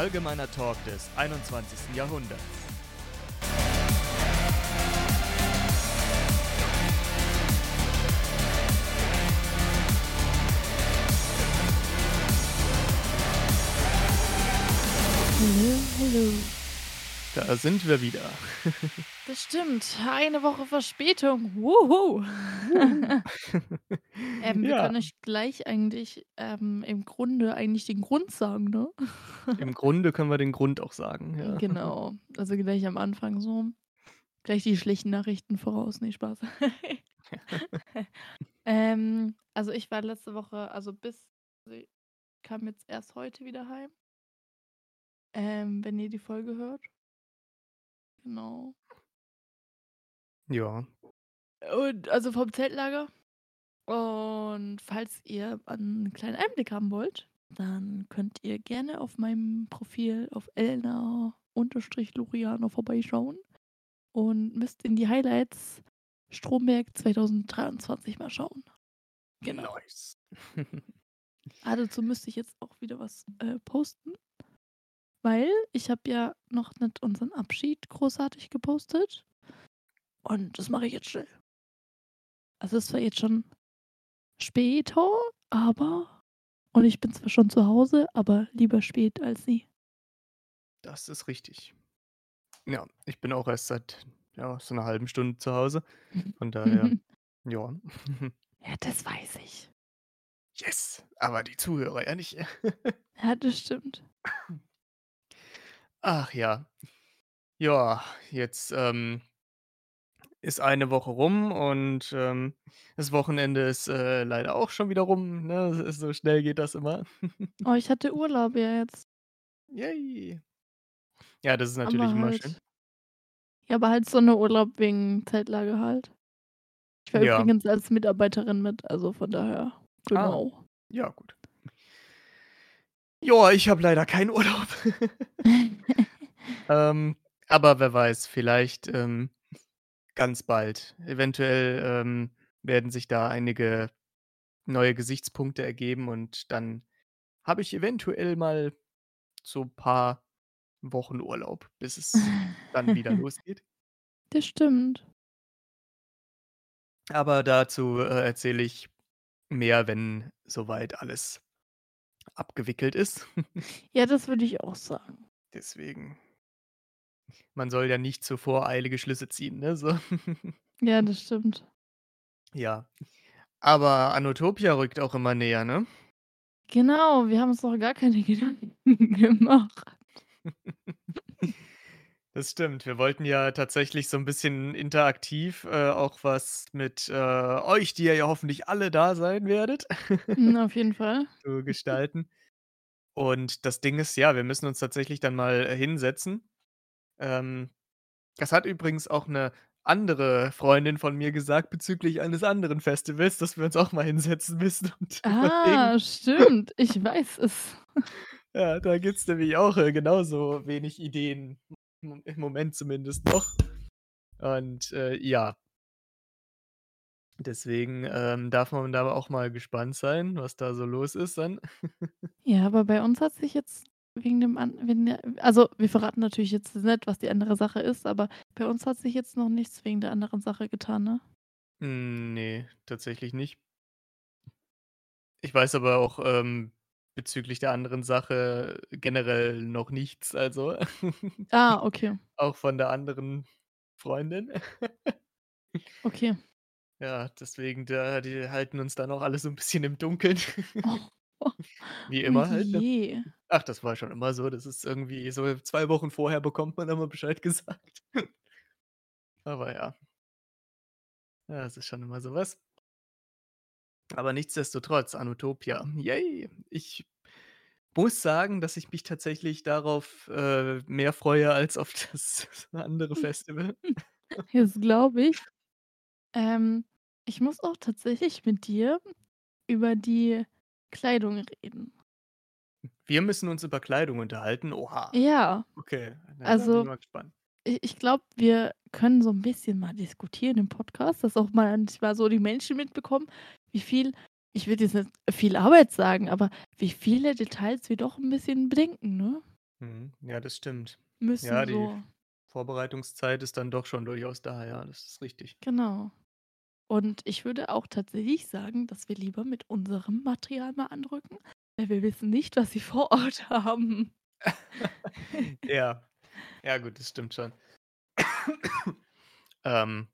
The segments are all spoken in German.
Allgemeiner Talk des 21. Jahrhunderts. Hallo, hallo. Da sind wir wieder. Das stimmt. Eine Woche Verspätung. Wuhu. ähm, wir Ja. können euch gleich eigentlich ähm, im Grunde eigentlich den Grund sagen, ne? Im Grunde können wir den Grund auch sagen. Ja. Genau. Also gleich am Anfang so. Gleich die schlechten Nachrichten voraus. Nee, Spaß. ähm, also ich war letzte Woche, also bis, also ich kam jetzt erst heute wieder heim. Ähm, wenn ihr die Folge hört. Genau. ja. Und also vom Zeltlager. Und falls ihr einen kleinen Einblick haben wollt, dann könnt ihr gerne auf meinem Profil auf Elna-Loriano vorbeischauen und müsst in die Highlights Stromberg 2023 mal schauen. Genau. Nice. Ah, dazu müsste ich jetzt auch wieder was äh, posten. Weil ich habe ja noch nicht unseren Abschied großartig gepostet. Und das mache ich jetzt schnell. Also es war jetzt schon später, aber. Und ich bin zwar schon zu Hause, aber lieber spät als nie. Das ist richtig. Ja, ich bin auch erst seit ja, so einer halben Stunde zu Hause. Von daher, ja. ja, das weiß ich. Yes, aber die Zuhörer ja nicht. Ja, das stimmt. Ach ja. Ja, jetzt ähm, ist eine Woche rum und ähm, das Wochenende ist äh, leider auch schon wieder rum. Ne? So schnell geht das immer. Oh, ich hatte Urlaub ja jetzt. Yay. Ja, das ist natürlich aber immer halt. schön. Ja, aber halt so eine Urlaub wegen Zeltlager halt. Ich war Ja. übrigens als Mitarbeiterin mit, also von daher. Genau. Ja, gut. Ja, ich habe leider keinen Urlaub. ähm, aber wer weiß, vielleicht ähm, ganz bald. Eventuell ähm, werden sich da einige neue Gesichtspunkte ergeben und dann habe ich eventuell mal so ein paar Wochen Urlaub, bis es dann wieder losgeht. Das stimmt. Aber dazu äh, erzähle ich mehr, wenn soweit alles abgewickelt ist. Ja, das würde ich auch sagen. Deswegen. Man soll ja nicht zu voreilige Schlüsse ziehen, ne? So. Ja, das stimmt. ja. Aber Anotopia rückt auch immer näher, ne? Genau, wir haben uns noch gar keine Gedanken gemacht. Das stimmt. Wir wollten ja tatsächlich so ein bisschen interaktiv äh, auch was mit äh, euch, die ihr ja hoffentlich alle da sein werdet, Mhm, auf jeden Fall. zu gestalten. Und das Ding ist, ja, wir müssen uns tatsächlich dann mal äh, hinsetzen. Ähm, das hat übrigens auch eine andere Freundin von mir gesagt bezüglich eines anderen Festivals, dass wir uns auch mal hinsetzen müssen und überlegen. Ah, stimmt. Ich weiß es. Ja, da gibt's nämlich auch äh, genauso wenig Ideen. Im Moment zumindest noch. Und äh, ja. Deswegen ähm, darf man da auch mal gespannt sein, was da so los ist dann. Ja, aber bei uns hat sich jetzt wegen dem an wegen der also, wir verraten natürlich jetzt nicht, was die andere Sache ist, aber bei uns hat sich jetzt noch nichts wegen der anderen Sache getan, ne? Hm, ne, tatsächlich nicht. Ich weiß aber auch, ähm, bezüglich der anderen Sache generell noch nichts, also Ah, okay. auch von der anderen Freundin. Okay. Ja, deswegen, da die halten uns da noch alle so 'n bisschen im Dunkeln. Oh. Wie Oh immer halt, ne? Ach, das war schon immer so. Das ist irgendwie so 2 Wochen vorher bekommt man immer Bescheid gesagt. Aber ja. Ja, es ist schon immer so was. Aber nichtsdestotrotz, Anotopia, yay! Ich muss sagen, dass ich mich tatsächlich darauf, äh, mehr freue als auf das andere Festival. Das glaube ich. Ähm, ich muss auch tatsächlich mit dir über die Kleidung reden. Wir müssen uns über Kleidung unterhalten? Oha. Ja. Okay, na, bin ich Also mal gespannt. ich glaube, wir können so 'n bisschen mal diskutieren im Podcast, dass auch manchmal so die Menschen mitbekommen, wie viel ich würde jetzt nicht viel Arbeit sagen, aber wie viele Details wir doch 'n bisschen bedenken, ne? Mhm. Ja, das stimmt. Müssen Ja, die so Vorbereitungszeit ist dann doch schon durchaus da, ja, das ist richtig. Genau. Und ich würde auch tatsächlich sagen, dass wir lieber mit unserem Material mal anrücken, weil wir wissen nicht, was sie vor Ort haben. Ja. Ja gut, das stimmt schon. Ähm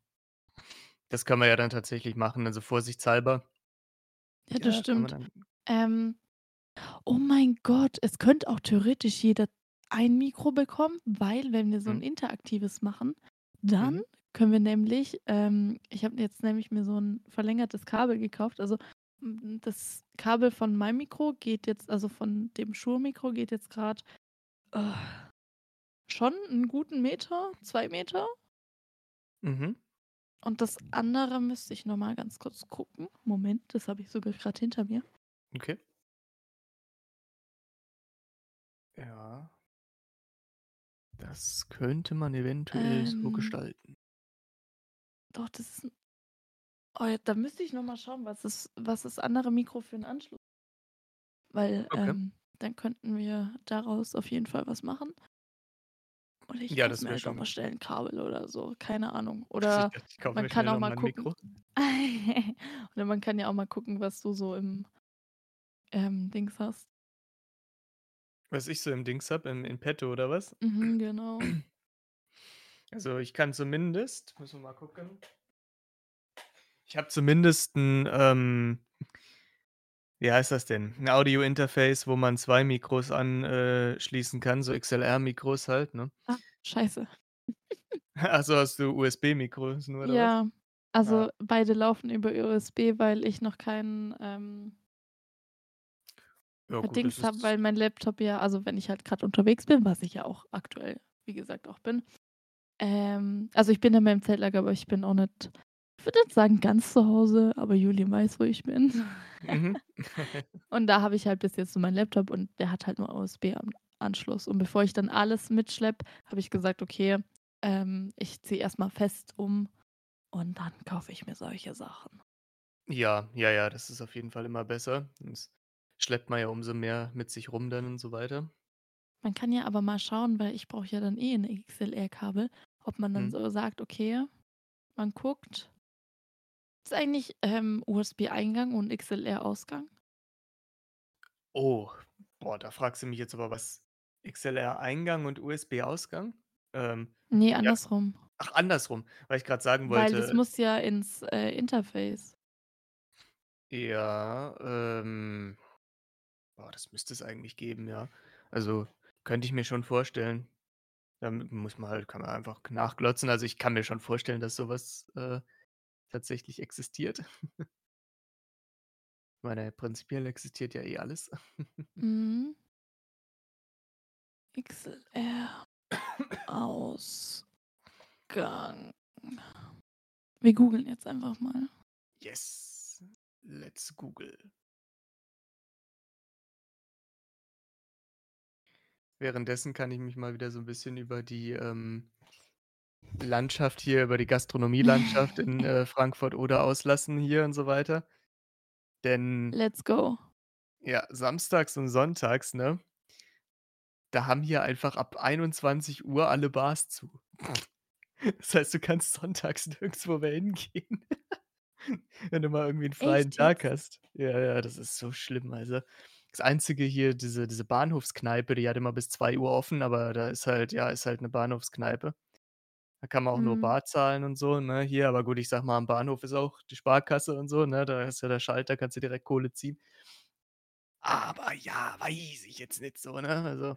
das kann man ja dann tatsächlich machen, also vorsichtshalber. Ja, das Ja, kann man stimmt. dann Ähm, oh mein Gott, es könnte auch theoretisch jeder ein Mikro bekommen, weil wenn wir so 'n Mhm. interaktives machen, dann Mhm. können wir nämlich ähm, ich habe jetzt nämlich mir so 'n verlängertes Kabel gekauft. Also, hm, das Kabel von meinem Mikro geht jetzt also von dem Shure-Mikro geht jetzt grad, äh, schon 'n guten Meter, 2 Meter. Mhm. Und das andere müsste ich noch mal ganz kurz gucken. Moment, das habe ich sogar grad hinter mir. Okay. Ja. Das könnte man eventuell so Ähm gestalten. Doch, das ist 'n oh ja, da müsste ich noch mal schauen, was das was das andere Mikro für 'n Anschluss weil, Okay. ähm, dann könnten wir daraus auf jeden Fall was machen. Oder ich Ja, das mir halt auch schon mal gut. schnell 'n Kabel oder so, keine Ahnung. Oder ich man kann auch mal gucken oder man kann ja auch mal gucken, was du so im ähm, Dings hast. Was ich so im Dings habe, im in petto oder was? Mhm, genau. Also, ich kann zumindest müssen wir mal gucken ich habe zumindest 'n, ähm wie heißt das denn? 'N Audio-Interface, wo man 2 Mikros an äh, schließen kann, so XLR-Mikros halt, ne? Ah, scheiße. Ach so, hast du USB-Mikros nur oder was? Ja, Ah. also beide laufen über USB, weil ich noch keinen, ähm Ja gut, Dings habe, weil mein Laptop ja also wenn ich halt grad unterwegs bin, was ich ja auch aktuell, wie gesagt, auch bin ähm, also ich bin in meinem Zeltlager, aber ich bin auch nicht ich würde nicht sagen ganz zu Hause, aber Julien weiß, wo ich bin. Mhm. Und da habe ich halt bis jetzt so meinen Laptop und der hat halt nur USB An Anschluss. Und bevor ich dann alles mitschleppe, habe ich gesagt: „Okay, ähm, ich ziehe erst mal fest um und dann kaufe ich mir solche Sachen.“ Ja, ja, ja, das ist auf jeden Fall immer besser. Sonst schleppt man ja umso mehr mit sich rum dann und so weiter. Man kann ja aber mal schauen, weil ich brauche ja dann eh 'n XLR-Kabel, ob man dann Mhm. so sagt, okay, man guckt Ist eigentlich, ähm, USB-Eingang und XLR-Ausgang? Oh, boah, da fragst du mich jetzt aber was. XLR-Eingang und USB-Ausgang? Ähm, Ne, ja andersrum. ach, andersrum, weil ich grad sagen Weil das wollte muss ja ins, äh, Interface. Ja, ähm boah, das müsste es eigentlich geben, ja. Also, könnte ich mir schon vorstellen. Dann muss man halt kann man einfach nachglotzen. Also, ich kann mir schon vorstellen, dass so was, äh, tatsächlich existiert. Meine, prinzipiell existiert ja eh alles. Mhm. XLR Ausgang. Wir googeln jetzt einfach mal. Yes, let's Google. Währenddessen kann ich mich mal wieder so 'n bisschen über die, ähm, Landschaft hier über die Gastronomielandschaft in, äh, Frankfurt-Oder auslassen hier und so weiter. Denn Let's go. ja, samstags und sonntags, ne da haben hier einfach ab 21:00 alle Bars zu. Das heißt, du kannst sonntags nirgendswo mehr hingehen, wenn du mal irgendwie 'n freien Echt Tag hast. Ja, ja, das ist so schlimm, also. Das Einzige hier, diese diese Bahnhofskneipe, die hat immer bis 2:00 offen, aber da ist halt ja, ist halt 'ne Bahnhofskneipe. Da kann man auch nur Mhm. bar zahlen und so, ne, hier. Aber gut, ich sage mal, am Bahnhof ist auch die Sparkasse und so, ne? Da ist ja der Schalter, kannst du direkt Kohle ziehen. Aber ja, weiß ich jetzt nicht so, ne, also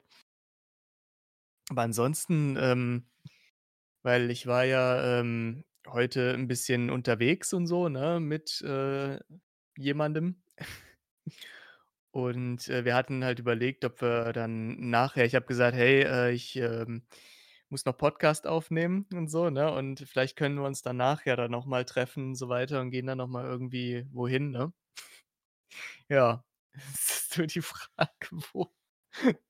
aber ansonsten, ähm weil ich war ja, ähm, heute 'n bisschen unterwegs und so, ne, mit, äh, jemandem. Und, äh, wir hatten halt überlegt, ob wir dann nachher ich habe gesagt: „Hey, äh, ich, ähm, muss noch Podcast aufnehmen und so, ne, und vielleicht können wir uns danach ja dann noch mal treffen und so weiter und gehen dann noch mal irgendwie wohin“, ne? Ja, es ist nur die Frage, wo.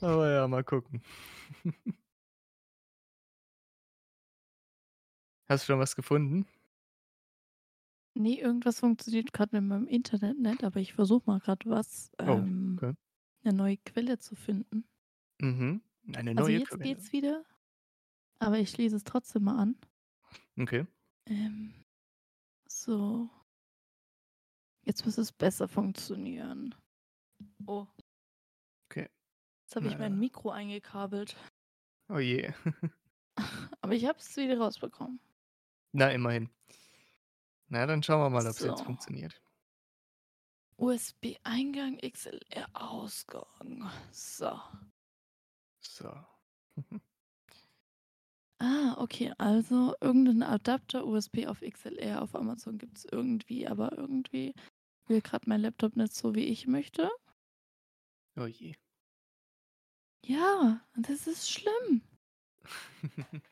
Aber ja, mal gucken. Hast du schon was gefunden? Ne, irgendwas funktioniert grad mit meinem Internet nicht, aber ich versuche mal grad was, Oh, ähm okay. 'ne neue Quelle zu finden. Mhm. Eine Also, neue jetzt Quelle. geht's wieder, aber ich lese es trotzdem mal an. Okay. Ähm, so. Jetzt müsste es besser funktionieren. Oh. Okay. Jetzt habe ich mein. Mikro eingekabelt. Oh je. Aber ich habe es wieder rausbekommen. Na, immerhin. Na, dann schauen wir mal, ob's jetzt So. funktioniert. USB-Eingang, XLR-Ausgang. So. So. Ah, okay, also irgendein Adapter USB auf XLR auf Amazon gibt's irgendwie, aber irgendwie will grad mein Laptop nicht so, wie ich möchte. Oh je. Ja, das ist schlimm.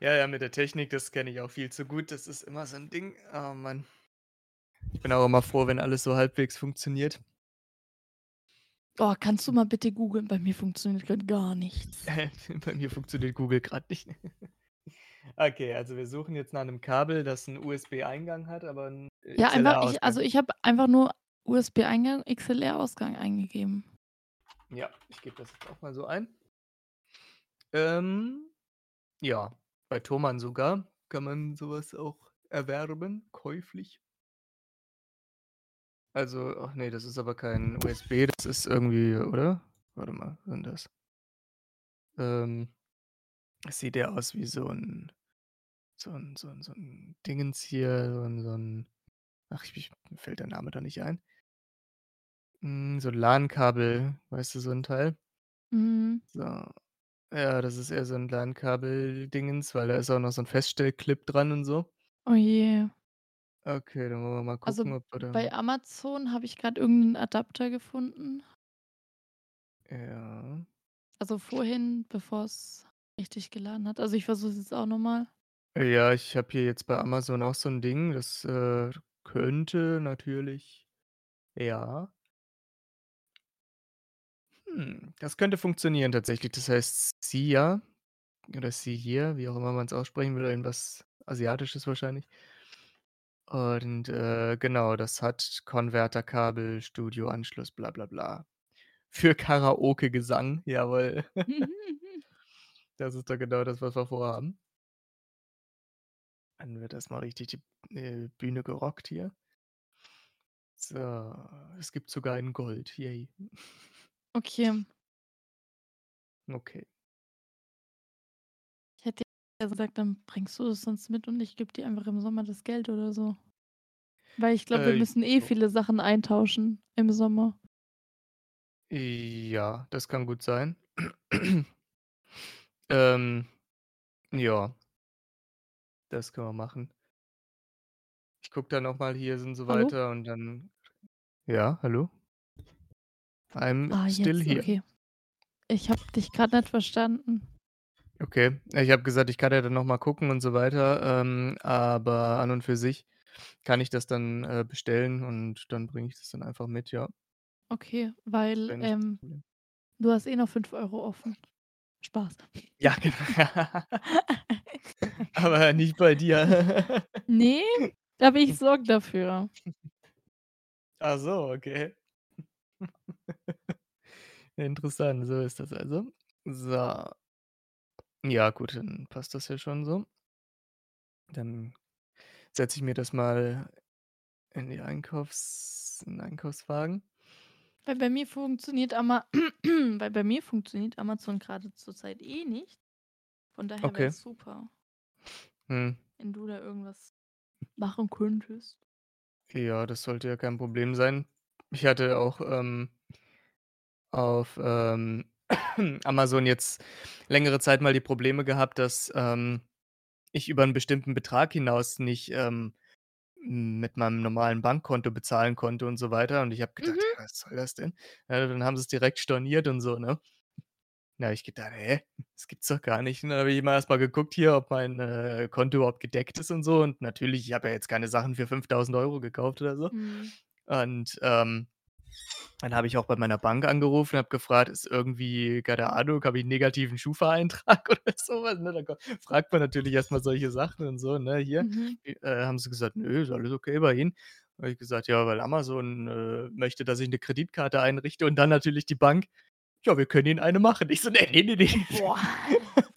Ja, ja, mit der Technik, das kenne ich auch viel zu gut. Das ist immer so 'n Ding. Oh Mann. Ich bin auch immer froh, wenn alles so halbwegs funktioniert. Oh, kannst du mal bitte googeln? Bei mir funktioniert grad gar nichts. Bei mir funktioniert Google grad nicht. Okay, also wir suchen jetzt nach 'nem Kabel, das 'n USB-Eingang hat, aber 'n Ja, einfach ich also, ich habe einfach nur USB-Eingang, XLR-Ausgang eingegeben. Ja, ich gebe das jetzt auch mal so ein. Ähm, ja, bei Thomann sogar kann man so was auch erwerben, käuflich. Also ach ne, das ist aber kein USB, das ist irgendwie oder? Warte mal, was 'n das? Ähm, es sieht eher aus wie so 'n so 'n so 'n so 'n Dingens hier, so 'n so 'n ach, ich mir fällt der Name da nicht ein. Hm, so 'n LAN-Kabel, weißt du, so 'n Teil? Mhm. So. Ja, das ist eher so 'n LAN-Kabel-Dingens, weil da ist auch noch so 'n Feststellclip dran und so. Oh je. Okay, dann wollen wir mal Also, gucken, ob wir da bei Amazon habe ich grad irgend 'n Adapter gefunden. Ja. Also, vorhin, bevor's richtig geladen hat. Also, ich versuche es jetzt auch noch mal. Ja, ich habe hier jetzt bei Amazon auch so 'n Ding, das, äh, könnte natürlich ja. Hm, das könnte funktionieren tatsächlich. Das heißt SCIA oder SCIA, wie auch immer man's aussprechen will, irgendwas Asiatisches wahrscheinlich. Und, äh, genau, das hat Konverterkabel, Studioanschluss, bla bla bla. Für Karaoke-Gesang, jawohl. Das ist doch genau das, was wir vorhaben. Dann wird erst mal richtig die, äh, Bühne gerockt hier. So, es gibt sogar in Gold, yay. Okay. Okay. Ja gesagt, dann bringst du es sonst mit und ich gebe dir einfach im Sommer das Geld oder so. Weil ich glaube, wir Äh, müssen eh viele Sachen eintauschen im Sommer. Ja, das kann gut sein. Ähm, ja. Das können wir machen. Ich gucke dann noch mal hier und so Hallo? weiter und dann ja, hallo? I'm Ah, still jetzt, here. okay. Ich habe dich grad nicht verstanden. Okay. Ich habe gesagt, ich kann ja dann noch mal gucken und so weiter, ähm, aber an und für sich kann ich das dann, äh, bestellen und dann bringe ich das dann einfach mit, ja. Okay, weil, Wäre nicht das ähm, Problem. du hast eh noch 5 € offen. Spaß. Ja, genau. Aber nicht bei dir. Ne, aber ich sorge dafür. Ach so, okay. Interessant, so ist das also. So. Ja gut, dann passt das ja schon so. Dann setze ich mir das mal in die Einkaufs in 'n Einkaufswagen. Weil bei mir funktioniert Ama weil bei mir funktioniert Amazon grade zur Zeit eh nicht. Von daher Okay. wär's super Mhm. wenn du da irgendwas machen könntest. Ja, das sollte ja kein Problem sein. Ich hatte auch, ähm auf, ähm, Amazon jetzt längere Zeit mal die Probleme gehabt, dass, ähm, ich über 'n bestimmten Betrag hinaus nicht, ähm, mit meinem normalen Bankkonto bezahlen konnte und so weiter. Und ich habe gedacht: Mhm. „Ja, was soll das denn?“ Ja, dann haben sie's direkt storniert und so, ne? Da habe ich gedacht: „Hä, das gibt's doch gar nicht.“ Und dann habe ich immer erst mal geguckt hier, ob mein, äh, Konto überhaupt gedeckt ist und so. Und natürlich, ich habe ja jetzt keine Sachen für 5.000 € gekauft oder so. Mhm. Und, ähm, dann habe ich auch bei meiner Bank angerufen und habe gefragt: „Ist irgendwie keine Ahnung, habe ich 'n negativen Schufa-Eintrag oder so was?“ Ne, dann fragt man natürlich erst mal solche Sachen und so, ne, hier. Mhm. Äh, haben sie gesagt: „Nö, ist alles okay bei Ihnen.“ Habe ich gesagt: „Ja, weil Amazon, äh, möchte, dass ich 'ne Kreditkarte einrichte“ und dann natürlich die Bank: „Ja, wir können Ihnen eine machen.“ Ich so: „Ne, ne, ne, ne. Boah.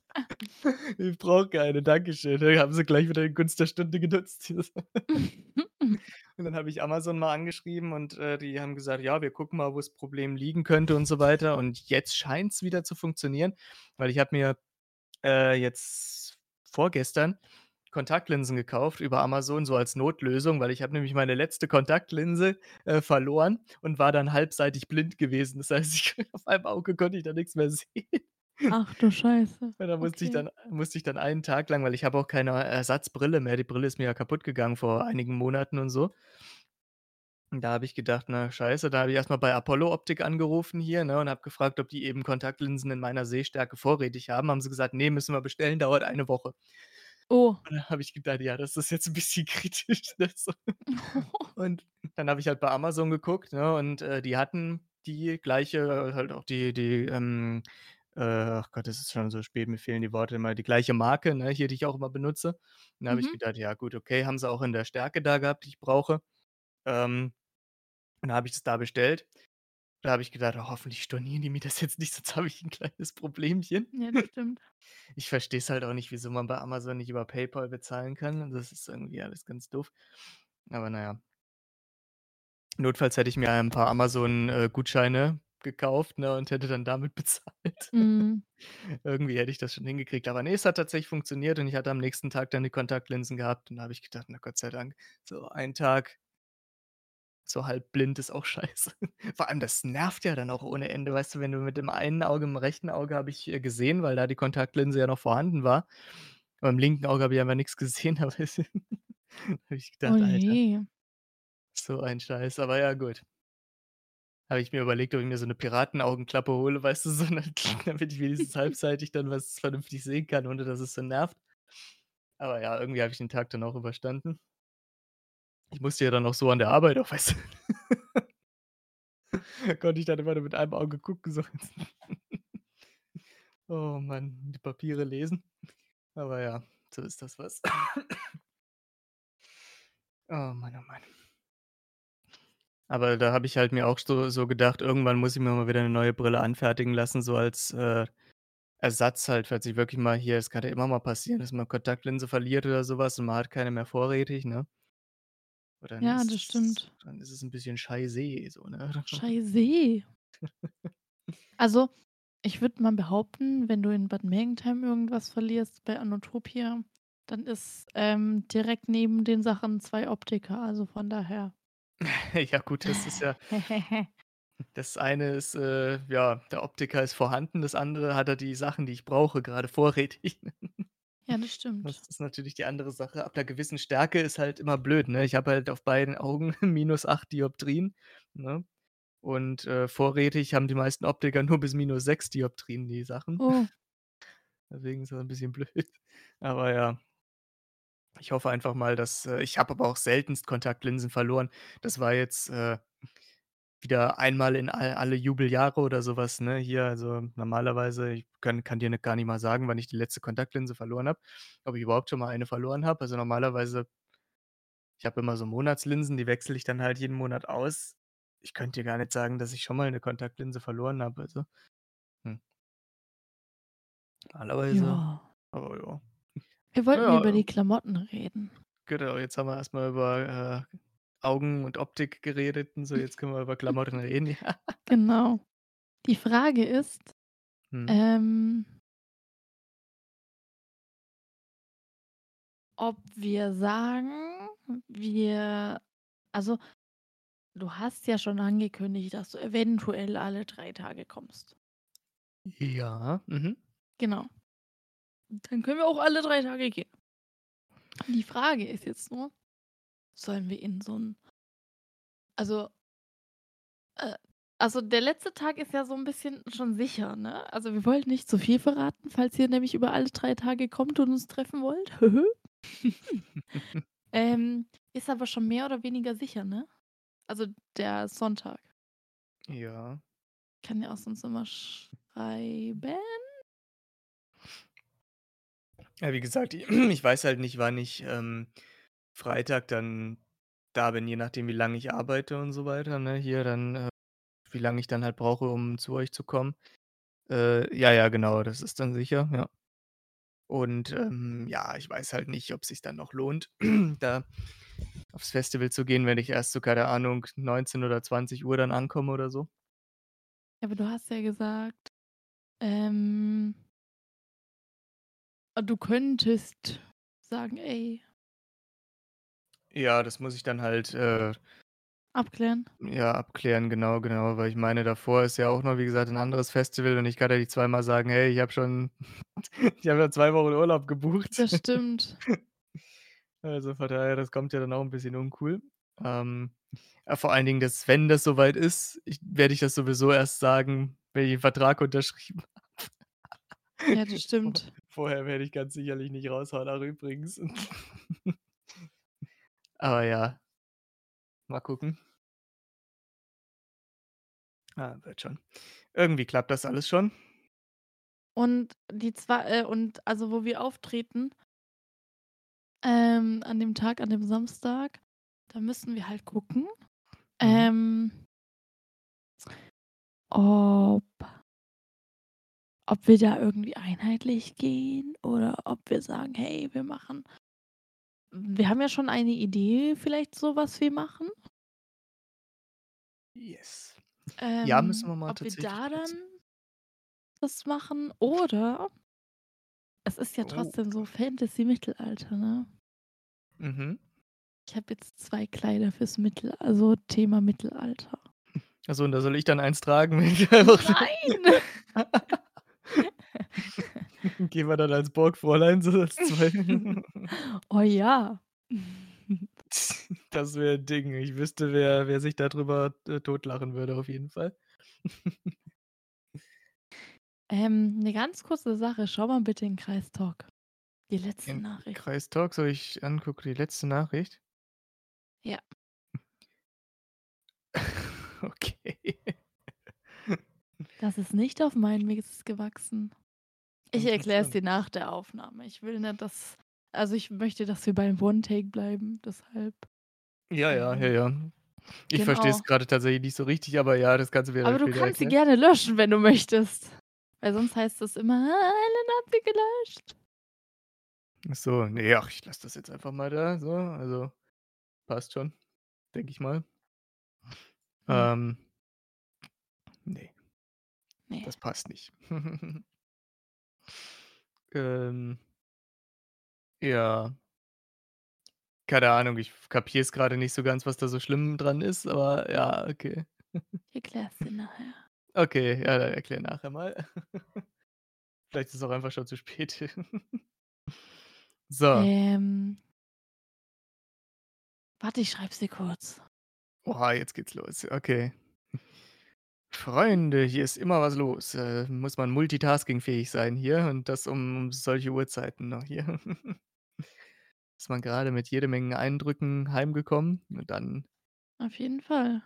Ich brauche keine, danke schön.“ Ne, haben sie gleich wieder die Gunst der Stunde genutzt. Und dann habe ich Amazon mal angeschrieben und, äh, die haben gesagt: „Ja, wir gucken mal, wo das Problem liegen könnte“ und so weiter. Und jetzt scheint's wieder zu funktionieren, weil ich habe mir, äh, jetzt vorgestern Kontaktlinsen gekauft über Amazon, so als Notlösung, weil ich habe nämlich meine letzte Kontaktlinse, äh, verloren und war dann halbseitig blind gewesen. Das heißt, ich auf einem Auge konnte ich dann nix mehr sehen. Ach du Scheiße. Und da musste ich Okay. dann musste ich dann einen Tag lang weil ich habe auch keine Ersatzbrille mehr. Die Brille ist mir ja kaputtgegangen vor einigen Monaten und so. Und da habe ich gedacht: „Na, scheiße.“ Da habe ich erst mal bei Apollo Optik angerufen hier, ne, und habe gefragt, ob die eben Kontaktlinsen in meiner Sehstärke vorrätig haben. Haben sie gesagt: „Ne, müssen wir bestellen, dauert eine Woche.“ Oh. Und dann habe ich gedacht: „Ja, das ist jetzt 'n bisschen kritisch“, ne, so. Und dann habe ich halt bei Amazon geguckt, ne, und, äh, die hatten die gleiche halt auch die die, ähm, äh ach Gott, es ist schon so spät, mir fehlen die Worte immer, die gleiche Marke, ne, hier, die ich auch immer benutze. Und da habe ich Mhm. gedacht: „Ja gut, okay.“ Haben sie auch in der Stärke da gehabt, die ich brauche. Ähm, und dann habe ich das da bestellt. Da habe ich gedacht: „Oh, hoffentlich stornieren die mir das jetzt nicht, sonst habe ich 'n kleines Problemchen.“ Ja, das stimmt. Ich verstehe es halt auch nicht, wieso man bei Amazon nicht über PayPal bezahlen kann. Das ist irgendwie alles ganz doof. Aber na ja. Notfalls hätte ich mir ein paar Amazon, äh, gekauft, ne, und hätte dann damit bezahlt. Mhm. Irgendwie hätte ich das schon hingekriegt. Aber ne, es hat tatsächlich funktioniert und ich hatte am nächsten Tag dann die Kontaktlinsen gehabt und da habe ich gedacht: „Na Gott sei Dank, so ein Tag“ „so halb blind ist auch scheiße.“ Vor allem, das nervt ja dann auch ohne Ende, weißt du, wenn du mit dem einen Auge im rechten Auge habe ich, äh, gesehen, weil da die Kontaktlinse ja noch vorhanden war. Beim linken Auge habe ich einfach nix gesehen, aber habe ich Oh gedacht: „Alter“ je. „so ein Scheiß“, aber ja, gut. Habe ich mir überlegt, ob ich mir so 'ne Piratenaugenklappe hole, weißt du, so, ne, damit ich wenigstens halbseitig dann was vernünftig sehen kann, ohne dass es so nervt. Aber ja, irgendwie habe ich den Tag dann auch überstanden. Ich musste ja dann auch so an der Arbeit auch, weißt du konnte ich dann immer nur mit einem Auge gucken so. Oh Mann, die Papiere lesen. Aber ja, so ist das was. Oh Mann, oh Mann. Aber da habe ich halt mir auch so so gedacht, irgendwann muss ich mir mal wieder 'ne neue Brille anfertigen lassen, so als, äh, Ersatz halt, falls ich wirklich mal hier es kann ja immer mal passieren, dass man Kontaktlinse verliert oder so was und man hat keine mehr vorrätig, ne? Ja, das stimmt. dann ist es 'n bisschen Scheisse so, ne? Scheisse. Also, ich würde mal behaupten, wenn du in Bad Mergentheim irgendwas verlierst bei Anotopia, dann ist, ähm, direkt neben den Sachen 2 Optiker, also von daher. Ja gut, das ist ja das eine ist, äh ja, der Optiker ist vorhanden, das andere hat er die Sachen, die ich brauche, grade vorrätig. Ja, das stimmt. Das ist natürlich die andere Sache. Ab 'ner gewissen Stärke ist halt immer blöd, ne? Ich habe halt auf beiden Augen -8 Dioptrien, ne? Und, äh, vorrätig haben die meisten Optiker nur bis -6 Dioptrien die Sachen. Oh. Deswegen ist das 'n bisschen blöd. Aber ja. Ich hoffe einfach mal, dass äh, ich habe aber auch seltenst Kontaktlinsen verloren. Das war jetzt, äh, wieder einmal in a alle Jubeljahre oder so was, ne, hier. Also, normalerweise ich kann kann dir, ne, gar nicht mal sagen, wann ich die letzte Kontaktlinse verloren habe, ob ich überhaupt schon mal eine verloren habe. Also, normalerweise ich habe immer so Monatslinsen, die wechsle ich dann halt jeden Monat aus. Ich könnte dir gar nicht sagen, dass ich schon mal 'ne Kontaktlinse verloren habe, also, hm. Normalerweise Ja. aber ja. Wir wollten ja, über die Klamotten reden. Genau, jetzt haben wir erst mal über, äh, Augen und Optik geredet und so, jetzt können wir über Klamotten reden, ja. Genau. Die Frage ist, Mhm. ähm ob wir sagen, wir also, du hast ja schon angekündigt, dass du eventuell alle 3 Tage kommst. Ja, mhm. Genau. Dann können wir auch alle 3 Tage gehen. Die Frage ist jetzt nur, sollen wir in so 'n also äh, also, der letzte Tag ist ja so 'n bisschen schon sicher, ne? Also, wir wollten nicht zu viel verraten, falls ihr nämlich über alle 3 Tage kommt und uns treffen wollt. Ähm, ist aber schon mehr oder weniger sicher, ne? Also, der Sonntag. Ja. Kann ja auch sonst mal schreiben. Ja, wie gesagt, ich weiß halt nicht, wann ich, ähm, Freitag dann da bin, je nachdem, wie lange ich arbeite und so weiter, ne, hier dann, äh wie lange ich dann halt brauche, um zu euch zu kommen. Äh, ja, ja, genau, das ist dann sicher, ja. Und, ähm, ja, ich weiß halt nicht, ob sich's dann noch lohnt, da aufs Festival zu gehen, wenn ich erst so, keine Ahnung, 19 oder 20:00 dann ankomme oder so. Aber du hast ja gesagt, ähm du könntest sagen: „Ey“ Ja, das muss ich dann halt, äh Abklären? ja, abklären, genau, genau, weil ich meine, davor ist ja auch noch, wie gesagt, 'n anderes Festival und ich kann ja nicht zweimal sagen: „Hey, ich habe schon ich habe ja 2 Wochen Urlaub gebucht.“ Das stimmt. Also, von daher, das kommt ja dann auch 'n bisschen uncool. Ähm, ja, vor allen Dingen, dass wenn das so weit ist, ich werde ich das sowieso erst sagen, wenn ich 'n Vertrag unterschrieben habe. Ja, das stimmt. vorher werde ich ganz sicherlich nicht raushauen, ach übrigens. Aber ja. Mal gucken. Ah, wird schon. Irgendwie klappt das alles schon. Und die zwei äh, und also, wo wir auftreten ähm, an dem Tag, an dem Samstag, da müssen wir halt gucken, Mhm. ähm ob ob wir da irgendwie einheitlich gehen oder ob wir sagen: „Hey, wir machen“ wir haben ja schon eine Idee vielleicht so, was wir machen. Yes. Ja, müssen Ähm, wir mal ob wir tatsächlich da dann das machen oder es ist ja Oh trotzdem so Gott. Fantasy-Mittelalter, ne? Mhm. Ich habe jetzt 2 Kleider fürs Mittel also, Thema Mittelalter. Ach so, und da soll ich dann eins tragen, wenn ich einfach Nein! Gehen wir dann als Burgfräulein so als 2? Oh ja. Das wäre 'n Ding. Ich wüsste, wer wer sich da drüber, äh, totlachen würde auf jeden Fall. Ähm, 'ne ganz kurze Sache. Schau mal bitte in Kreistalk. Die letzte In Nachricht. Kreistalk soll ich angucken, die letzte Nachricht? Ja. Okay. Das ist nicht auf meinen Mist gewachsen. Ich erkläre es dir nach der Aufnahme. Ich will nicht, dass also, ich möchte, dass wir beim One Take bleiben, deshalb. Ja, ja, ja, Ähm ja. Ich verstehe es Genau. grade tatsächlich nicht so richtig, aber ja, das mir dann Aber du kannst sie gerne löschen, wenn du möchtest. Weil sonst heißt es immer: „Ah, Ellen hat sie gelöscht.“ Ach so, ne, ach, ich lasse das jetzt einfach mal da so, also, passt schon, denke ich mal. Hm. Ähm ne. Ne. Das passt nicht. Ähm ja. Keine Ahnung, ich kapiere es grade nicht so ganz, was da so schlimm dran ist, aber ja, okay. Ich erkläre es dir nachher. Okay, ja, dann erklär nachher mal. Vielleicht ist es auch einfach schon zu spät. So. Ähm Warte, ich schreibe es dir kurz. Oha, jetzt geht's los. Okay. Freunde, hier ist immer was los. Äh, muss man multitaskingfähig sein hier und das um solche Uhrzeiten noch hier. Ist man grade mit jede Menge Eindrücken heimgekommen und dann Auf jeden Fall.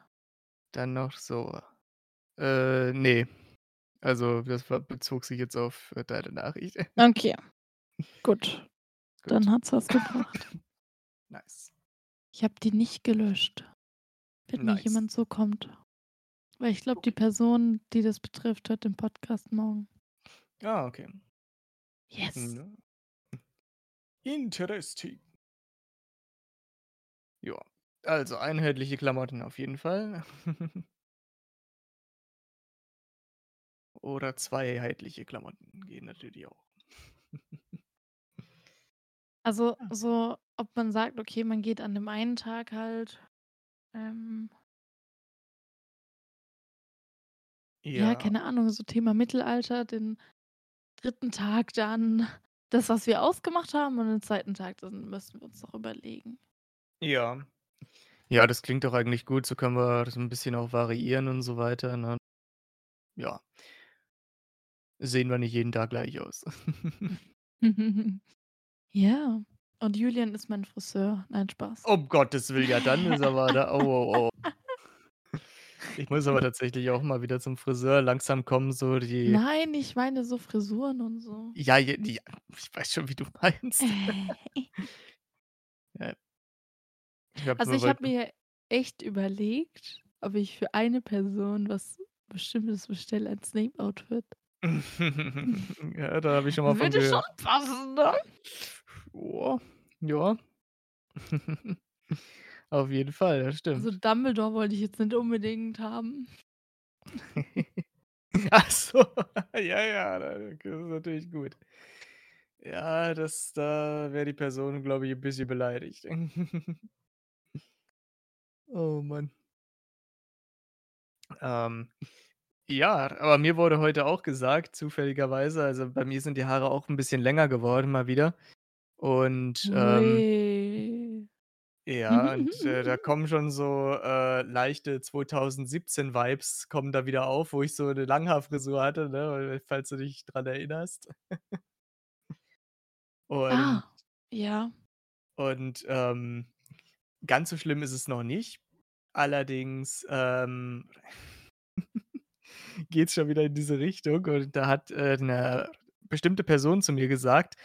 dann noch so. Äh, ne. Also, das war bezog sich jetzt auf, äh, deine Nachricht. Okay, gut. Gut. Dann hat's was gebracht. Nice. Ich habe die nicht gelöscht, wenn mir Nice. jemand so kommt. Weil ich glaube, die. Person, die das betrifft, hört den Podcast morgen. Ah, okay. Yes. Ne? Interesting. Ja, also, einheitliche Klamotten auf jeden Fall. Oder zweiheitliche Klamotten gehen natürlich auch. Also, Ah. so, ob man sagt, okay, man geht an dem einen Tag halt, ähm ja, Ja. keine Ahnung, so Thema Mittelalter, den 3. Tag dann das, was wir ausgemacht haben und den 2. Tag, dann müssten wir uns noch überlegen. Ja. Ja, das klingt doch eigentlich gut, so können wir das 'n bisschen auch variieren und so weiter, ne? Ja. Sehen wir nicht jeden Tag gleich aus. Ja, und Julian ist mein Friseur. Nein, Spaß. Um Gottes Willen, ja, dann ist aber da oh, oh, oh. Ich muss aber tatsächlich auch mal wieder zum Friseur langsam kommen, so die Nein, ich meine so Frisuren und so. Ja, j ja, ich weiß schon, wie du meinst. Ja. Ich habe Also, ich habe mir echt überlegt, ob ich für eine Person was Bestimmtes bestelle als Name-Outfit. Ja, da habe ich schon mal von Würde schon passen, ne? Ja, ja. Auf jeden Fall, das Also, stimmt. Dumbledore wollte ich jetzt nicht unbedingt haben. Ach so, ja, ja, da das ist natürlich gut. Ja, das da wäre die Person, glaube ich, 'n bisschen beleidigt. Oh Mann. Ähm, ja, aber mir wurde heute auch gesagt, zufälligerweise also, bei mir sind die Haare auch 'n bisschen länger geworden mal wieder und, ähm Ui. Ja, und, äh, da kommen schon so, äh, leichte 2017 Vibes kommen da wieder auf, wo ich so 'ne Langhaarfrisur hatte, ne, äh, falls du dich dran erinnerst. Und Ah, ja. und, ähm, ganz so schlimm ist es noch nicht. Allerdings, ähm, geht's schon wieder in diese Richtung und da hat, äh, 'ne bestimmte Person zu mir gesagt,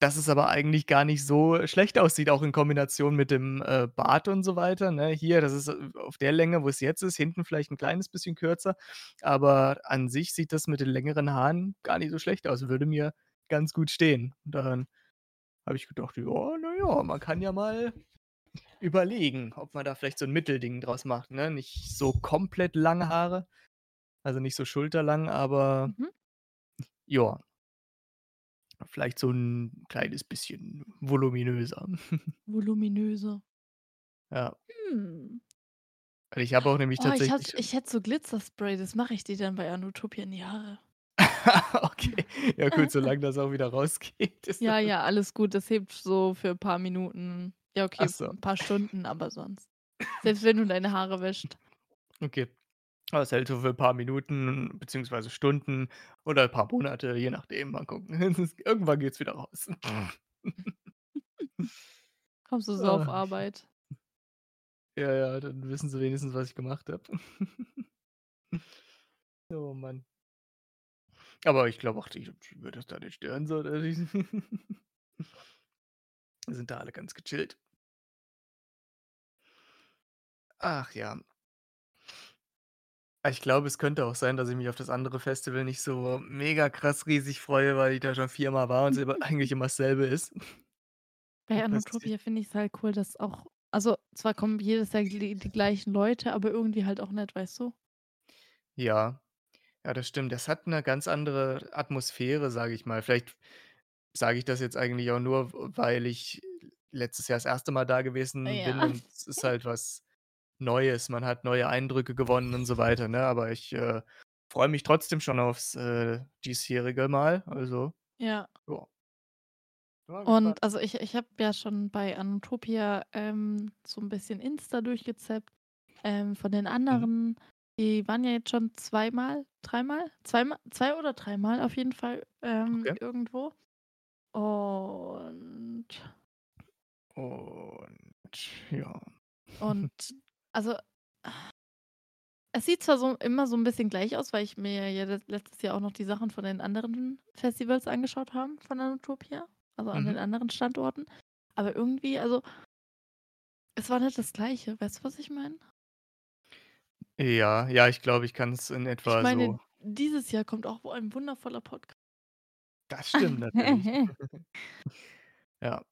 dass es aber eigentlich gar nicht so schlecht aussieht, auch in Kombination mit dem, äh, Bart und so weiter, ne? Hier, das ist, äh, auf der Länge, wo es jetzt ist, hinten vielleicht 'n kleines bisschen kürzer, aber an sich sieht das mit den längeren Haaren gar nicht so schlecht aus, würde mir ganz gut stehen. Und dann habe ich gedacht: „Ja, na ja, man kann ja mal überlegen, ob man da vielleicht so 'n Mittelding draus macht, ne? Nicht so komplett lange Haare, also, nicht so schulterlang, aber Mhm. ja. Vielleicht so 'n kleines bisschen voluminöser. Voluminöser. Ja. Hm. Ich habe auch nämlich Oh, ich tatsächlich hatte schon ich hätte so Glitzerspray, das mache ich dir dann bei Anutopia in die Haare. Okay. Ja gut, solange das auch wieder rausgeht, Ja, ja, alles gut. Das hilft so für paar Minuten. Ja, okay, so. 'n paar Stunden, aber sonst selbst wenn du deine Haare wäscht. Okay. Es hält so für 'n paar Minuten beziehungsweise Stunden oder 'n paar Monate, je nachdem. Mal gucken. Irgendwann geht's wieder raus. Kommst du so auf Ah. Arbeit? Ja, ja, dann wissen sie wenigstens, was ich gemacht habe. Oh Mann. Aber ich glaube auch, die die würde das da nicht stören so, sind da alle ganz gechillt. Ach ja. Ich glaube, es könnte auch sein, dass ich mich auf das andere Festival nicht so mega krass riesig freue, weil ich da schon viermal war und es eigentlich immer dasselbe ist. Bei ich. Anutopia finde ich's halt cool, dass auch also, zwar kommen jedes Jahr die die gleichen Leute, aber irgendwie halt auch nicht, weißt du? Ja. Ja, das stimmt. Das hat 'ne ganz andere Atmosphäre, sage ich mal. Vielleicht sage ich das jetzt eigentlich auch nur, weil ich letztes Jahr das 1. Mal da gewesen bin Ja. und es ist halt was Neues. Man hat neue Eindrücke gewonnen und so weiter, ne? Aber ich, äh, freue mich trotzdem schon aufs, äh, diesjährige Mal, also, Ja. ja. Und also, ich ich habe ja schon bei Anutopia, ähm, so 'n bisschen Insta durchgezappt, ähm, von den Mhm. anderen. Die waren ja jetzt schon zweimal, dreimal? Zweima 2 oder dreimal auf jeden Fall, ähm, Okay. irgendwo. Und Und ja. und also es sieht zwar so immer so 'n bisschen gleich aus, weil ich mir ja let letztes Jahr auch noch die Sachen von den anderen Festivals angeschaut haben von Anutopia, also, an den Mhm. anderen Standorten. Aber irgendwie, also es war nicht das Gleiche. Weißt du, was ich meine? Ja, ja, ich glaube, ich kann's in Ich etwa so meine, dieses Jahr kommt auch ein wundervoller Podca Das stimmt natürlich. Ja.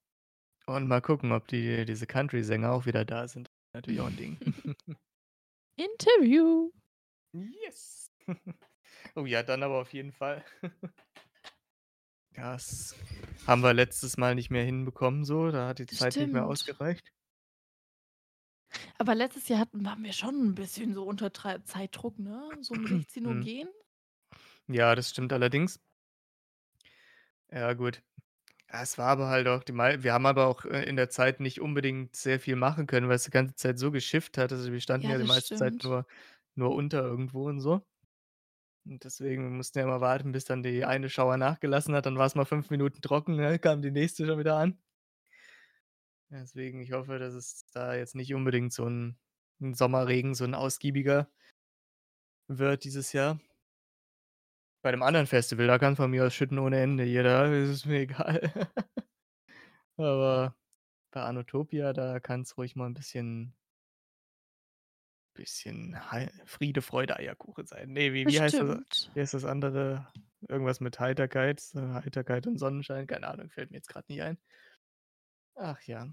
Und mal gucken, ob die diese Country-Sänger auch wieder da sind. Natürlich auch 'n Ding. Interview. Yes. Oh ja, dann aber auf jeden Fall. Das haben wir letztes Mal nicht mehr hinbekommen so, da hat die Zeit nicht mehr Stimmt. ausgereicht. Aber letztes Jahr hatten waren wir schon 'n bisschen so unter Zeitdruck, ne? So um 16:00 Mhm. gehen. Ja, das stimmt allerdings. Ja, gut. Ja, es war aber halt auch die mei wir haben aber auch, äh, in der Zeit nicht unbedingt sehr viel machen können, weil's die ganze Zeit so geschifft hat. Also, wir standen Ja, ja die das meiste Zeit stimmt. nur nur unter irgendwo und so. Und deswegen mussten wir immer warten, bis dann die eine Shower nachgelassen hat, dann war's mal 5 Minuten trocken, ne, kam die nächste schon wieder an. Deswegen, ich hoffe, dass es da jetzt nicht unbedingt so 'n 'n Sommerregen, so 'n ausgiebiger wird dieses Jahr. Bei dem anderen Festival, da kann's von mir aus schütten ohne Ende hier, da ist es mir egal. Aber bei Anotopia, da kann's ruhig mal 'n bisschen bisschen Friede, Freude, Eierkuchen sein. Ne, wie wie heißt das wie heißt das andere? Irgendwas mit Heiterkeit, äh, Heiterkeit und Sonnenschein, keine Ahnung, fällt mir jetzt grad nicht ein. Ach ja.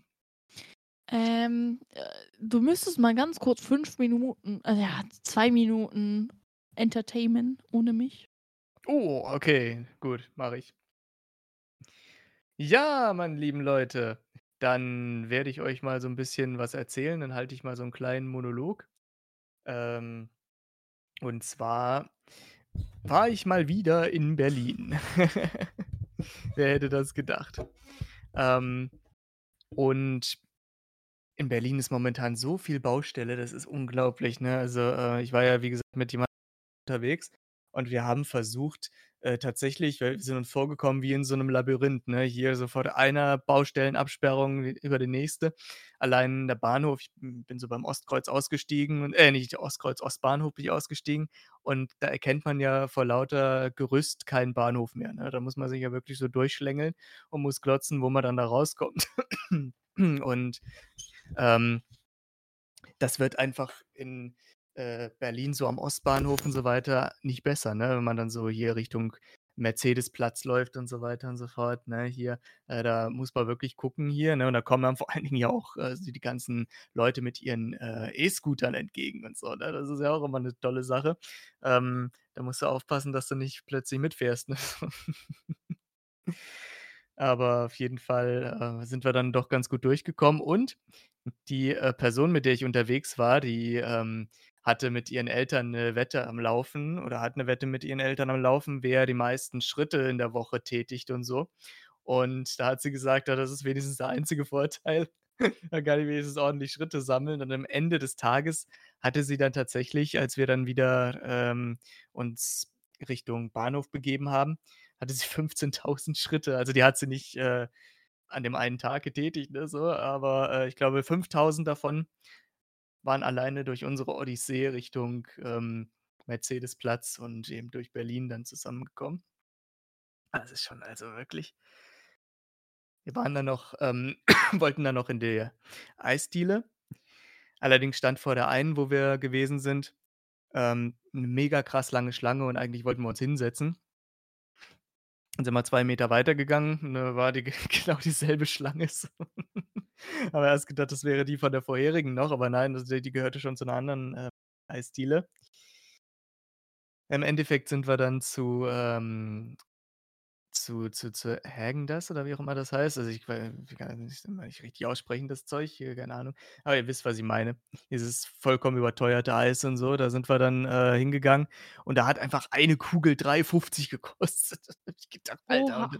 Ähm, äh, du müsstest mal ganz kurz 5 Minuten äh, ja, 2 Minuten entertainen ohne mich. Oh, okay, gut, mache ich. Ja, meine lieben Leute, dann werde ich euch mal so 'n bisschen was erzählen. Dann halte ich mal so 'n kleinen Monolog. Ähm, und zwar war ich mal wieder in Berlin. Wer hätte das gedacht? Ähm, und in Berlin ist momentan so viel Baustelle, das ist unglaublich, ne? Also, äh, ich war ja, wie gesagt, mit jemandem unterwegs und wir haben versucht, äh, tatsächlich weil wir sind uns vorgekommen wie in so 'nem Labyrinth, ne? Hier sofort einer Baustellenabsperrung über die nächste. Allein der Bahnhof ich bin so beim Ostkreuz ausgestiegen äh, nicht Ostkreuz, Ostbahnhof bin ich ausgestiegen und da erkennt man ja vor lauter Gerüst keinen Bahnhof mehr, ne? Da muss man sich ja wirklich so durchschlängeln und muss glotzen, wo man dann da rauskommt. Und, ähm das wird einfach in, äh, Berlin so am Ostbahnhof und so weiter nicht besser, ne? Wenn man dann so hier Richtung Mercedesplatz läuft und so weiter und so fort, ne, hier. Äh, da muss man wirklich gucken hier, ne? Und da kommen dann vor allen Dingen ja auch, äh, die ganzen Leute mit ihren, äh, E-Scootern entgegen und so, ne? Das ist ja auch immer 'ne tolle Sache. Ähm, da musst du aufpassen, dass du nicht plötzlich mitfährst, ne? Aber auf jeden Fall, äh, sind wir dann doch ganz gut durchgekommen und die, äh, Person, mit der ich unterwegs war, die, ähm, hatte mit ihren Eltern 'ne Wette am Laufen oder hat 'ne Wette mit ihren Eltern am Laufen, wer die meisten Schritte in der Woche tätigt und so. Und da hat sie gesagt: „Ja, das ist wenigstens der einzige Vorteil. Da kann ich wenigstens ordentlich Schritte sammeln.“ Und am Ende des Tages hatte sie dann tatsächlich, als wir dann wieder, ähm, uns Richtung Bahnhof begeben haben, hatte sie 15.000 Schritte. Also, die hat sie nicht, äh, an dem einen Tag getätigt, ne, so, aber, äh, ich glaube, 5.000 davon waren alleine durch unsere Odyssee Richtung, ähm, Mercedesplatz und eben durch Berlin dann zusammengekommen. Das ist schon also wirklich Wir waren dann noch ähm, wollten dann noch in die Eisdiele. Allerdings stand vor der einen, wo wir gewesen sind, ähm, 'ne mega krass lange Schlange und eigentlich wollten wir uns hinsetzen. Dann sind wir 2 Meter weitergegangen und da war die genau dieselbe Schlange wir erst gedacht, das wäre die von der vorherigen noch, aber nein, also die die gehörte schon zu 'ner anderen, äh, Eisdiele. Im Endeffekt sind wir dann zu, ähm zu zu zu Häagen-Dazs oder wie auch immer das heißt. Also, ich ich kann das immer nicht richtig aussprechen, das Zeug hier, keine Ahnung. Aber ihr wisst, was ich meine. Dieses vollkommen überteuerte Eis und so, da sind wir dann, äh, hingegangen und da hat einfach eine Kugel 3,50 gekostet. Ich gedacht: „Alter“ Oha. und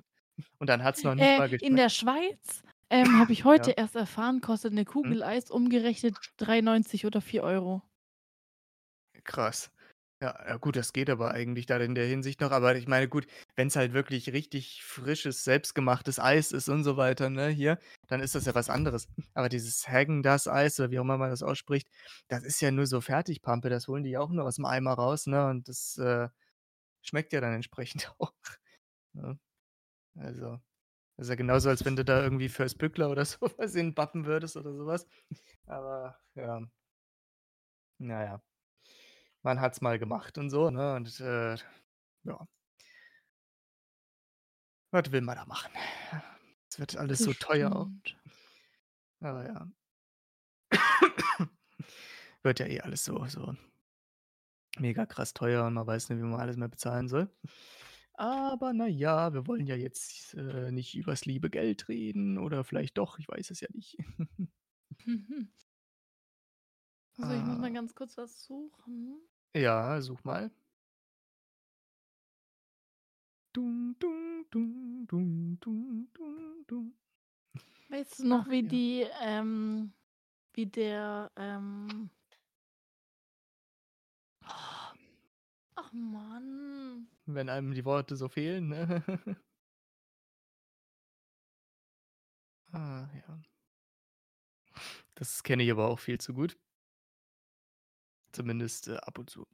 und dann hat's noch nicht Äh, mal in geschmeckt. der Schweiz, ähm, habe ich heute Ja. erst erfahren, kostet 'ne Mhm. Kugel Eis umgerechnet 3,90 oder 4 €. Krass. Ja, ja gut, das geht aber eigentlich dann in der Hinsicht noch. Aber ich meine, gut, wenn's halt wirklich richtig frisches, selbstgemachtes Eis ist und so weiter, ne, hier, dann ist das ja was anderes. Aber dieses Häagen-Dazs-Eis oder wie auch immer man das ausspricht, das ist ja nur so Fertigpampe, das holen die ja auch nur aus'm Eimer raus, ne, und das, äh, schmeckt ja dann entsprechend auch, ne? Also, das ist ja genauso, als wenn du da irgendwie fürs Bückler oder so was hinbappen würdest oder so was. Aber ja. Na Man hat's mal gemacht und so, ne, und, äh, ja. Was will man da machen? Es wird alles so teuer. Bestimmt. Aber ja. Wird ja eh alles so so mega krass teuer und man weiß nicht, wie man alles mehr bezahlen soll. Aber na ja, wir wollen ja jetzt, äh, nicht übers liebe Geld reden oder vielleicht doch, ich weiß es ja nicht. So, ich muss mal Ah. ganz kurz was suchen. Ja, such mal. Weißt du noch, Ach wie ja. die, ähm wie der, ähm Ach Mann. Wenn einem die Worte so fehlen, ne? Ah, ja. Das kenne ich aber auch viel zu gut. Zumindest äh, ab und zu.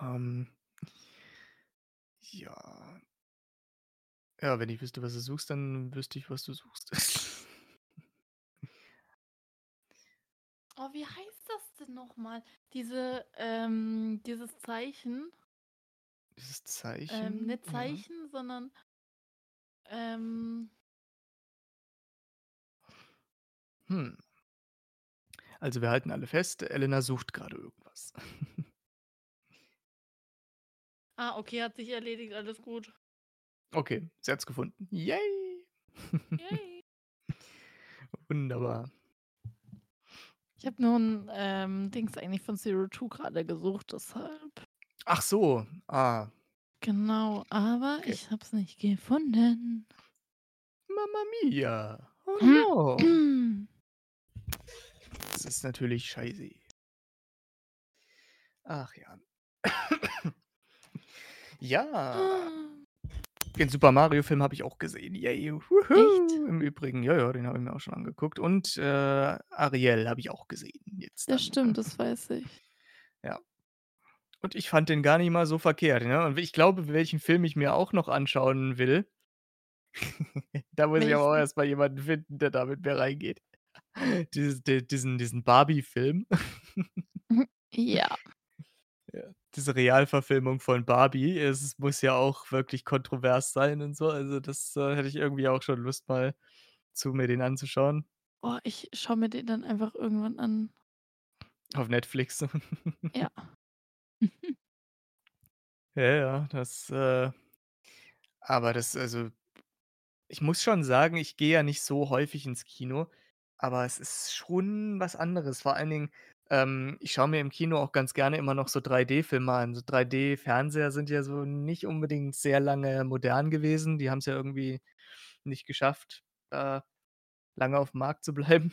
Ähm, ja. Ja, wenn ich wüsste, was du suchst, dann wüsste ich, was du suchst. oh, wie heißt das denn nochmal? Diese, ähm, dieses Zeichen. Dieses ähm, Zeichen? Ähm, nicht Zeichen, ja. sondern ähm, hm. Also wir halten alle fest, Elena sucht gerade irgendwas. ah, okay, hat sich erledigt, alles gut. Okay, sie hat's gefunden. Yay! Yay. Wunderbar. Ich habe nur ein ähm, Dings eigentlich von Zero Two gerade gesucht, deshalb. Ach so, ah, Genau, aber Okay. ich habe es nicht gefunden. Mamma mia. Oh Hm. no. Das ist natürlich scheiße. Ach ja. ja, Ah. den Super Mario Film habe ich auch gesehen. Yay. Wuhu. Im Übrigen, ja, ja, den habe ich mir auch schon angeguckt. Und äh, Ariel habe ich auch gesehen. Jetzt Ja, dann. stimmt, das weiß ich. Und ich fand den gar nicht mal so verkehrt. Ne? Und ich glaube, welchen Film ich mir auch noch anschauen will, da muss ich aber auch Welchen? erstmal jemanden finden, der da mit mir reingeht. Dieses, di- diesen diesen Barbie-Film. Ja. Ja, diese Realverfilmung von Barbie. Es muss ja auch wirklich kontrovers sein und so. Also, das äh, hätte ich irgendwie auch schon Lust, mal zu mir den anzuschauen. Oh, ich schaue mir den dann einfach irgendwann an. Auf Netflix. Ja. Ja, ja, das, äh aber das also ich muss schon sagen, ich gehe ja nicht so häufig ins Kino, aber es ist schon was anderes. Vor allen Dingen, ähm, ich schaue mir im Kino auch ganz gerne immer noch so 3D-Filme an. So 3D-Fernseher sind ja so nicht unbedingt sehr lange modern gewesen. Die haben's ja irgendwie nicht geschafft, äh, lange aufm Markt zu bleiben.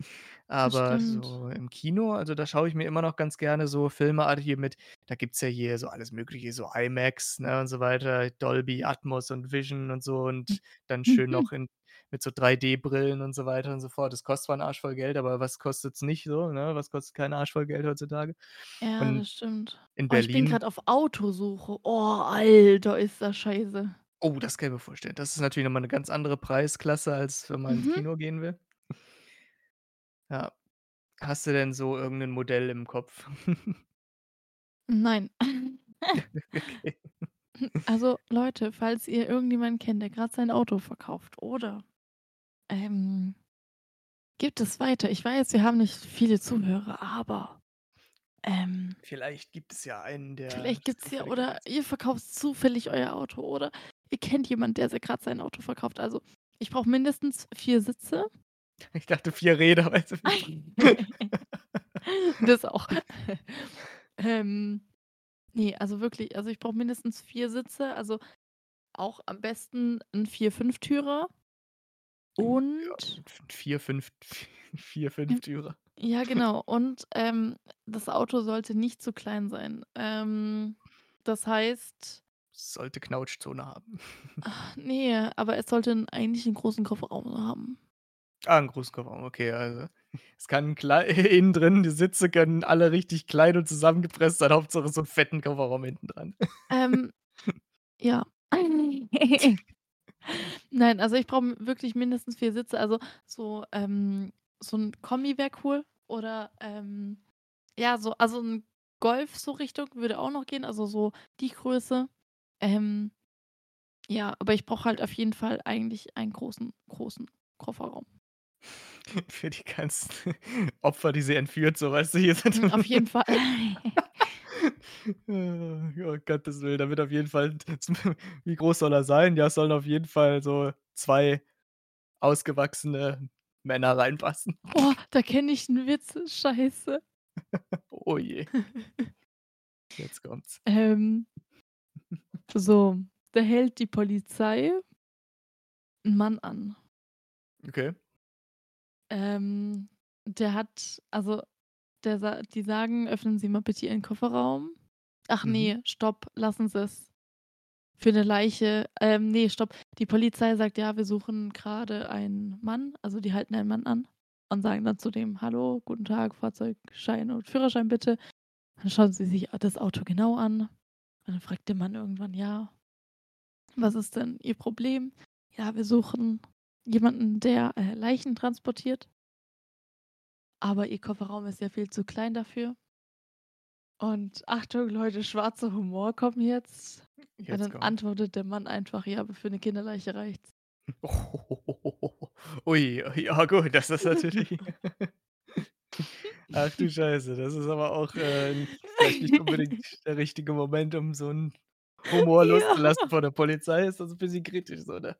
Aber stimmt. so im Kino, also da schaue ich mir immer noch ganz gerne so Filme an hier mit da gibt's ja hier so alles Mögliche, so IMAX, ne, und so weiter, Dolby Atmos und Vision und so und dann schön noch in mit so 3D-Brillen und so weiter und so fort. Das kostet zwar 'n Arsch voll Geld, aber was kostet's nicht so, ne? Was kostet kein Arsch voll Geld heutzutage? Ja, Und das stimmt. in Oh, ich bin Berlin gerade auf Autosuche. Oh, Alter, ist das scheiße. Oh, das kann ich mir vorstellen. Das ist natürlich noch mal 'ne ganz andere Preisklasse, als wenn man ins Mhm. Kino gehen will. Ja. Hast du denn so irgend 'nen Modell im Kopf? Nein. Okay. Also, Leute, falls ihr irgendjemanden kennt, der gerade sein Auto verkauft oder, ähm, gebt es weiter. Ich weiß, wir haben nicht viele Zuhörer, aber, ähm Vielleicht gibt es ja einen, der vielleicht gibt's ja zufällig oder ihr verkauft zufällig euer Auto oder ihr kennt jemanden, der se grad sein Auto verkauft. Also, ich brauche mindestens 4 Sitze. Ich dachte 4 Räder, weißt du? Das auch. Ähm, ne, also wirklich also ich brauche mindestens 4 Sitze, also auch am besten 'n 4 Ja, Und 4, 5 4 Hm. Fünftürer. Ja, genau. Und, ähm, das Auto sollte nicht zu klein sein. Ähm, das heißt Sollte Knautschzone haben. Ach, ne, aber es sollte eigentlich 'n großen Kofferraum haben. Ah, 'n großen Kofferraum, okay, also es kann innen drin die Sitze können alle richtig klein und zusammengepresst sein, Hauptsache so 'n fetten Kofferraum hinten dran. Ähm, ja. Nein, also ich brauche wirklich mindestens 4 Sitze. Also so, ähm so 'n Kombi wäre cool oder, ähm, ja, so also 'n Golf so Richtung würde auch noch gehen, also so die Größe. Ähm, ja, aber ich brauche halt auf jeden Fall eigentlich einen großen großen Kofferraum. Für die ganzen Opfer, die sie entführt, so, weißt du, hier sind auf jeden Fall. Um Gottes Willen, da wird auf jeden Fall wie groß soll er sein? Ja, es sollen auf jeden Fall so 2 ausgewachsene Männer reinpassen. Oh, da kenne ich 'n Witz. Scheiße. Oh je. Jetzt kommt's. Ähm. So, da hält die Polizei 'n Mann an. Okay. Ähm, der hat also der die sagen: „Öffnen Sie mal bitte Ihren Kofferraum.“ Ach Mhm. ne, stopp, lassen Sie's. Für 'ne Leiche ähm, ne, stopp. Die Polizei sagt: „Ja, wir suchen grade einen Mann.“ Also, die halten einen Mann an und sagen dann zu dem: „Hallo, guten Tag, Fahrzeugschein und Führerschein bitte.“ Dann schauen sie sich das Auto genau an. Und dann fragt der Mann irgendwann: „Ja, was ist denn Ihr Problem?“ „Ja, wir suchen jemanden, der, äh, Leichen transportiert.“ Aber ihr Kofferraum ist ja viel zu klein dafür. Und Achtung, Leute, schwarzer Humor kommt jetzt. Und Jetzt dann kommt. antwortet der Mann einfach, ja, aber für eine Kinderleiche reicht's. Ui, ja gut, das ist natürlich Ach du Scheiße, das ist aber auch, äh, nicht unbedingt der richtige Moment, um so 'n Humor Ja. loszulassen vor der Polizei, ist das 'n bisschen kritisch so, ne?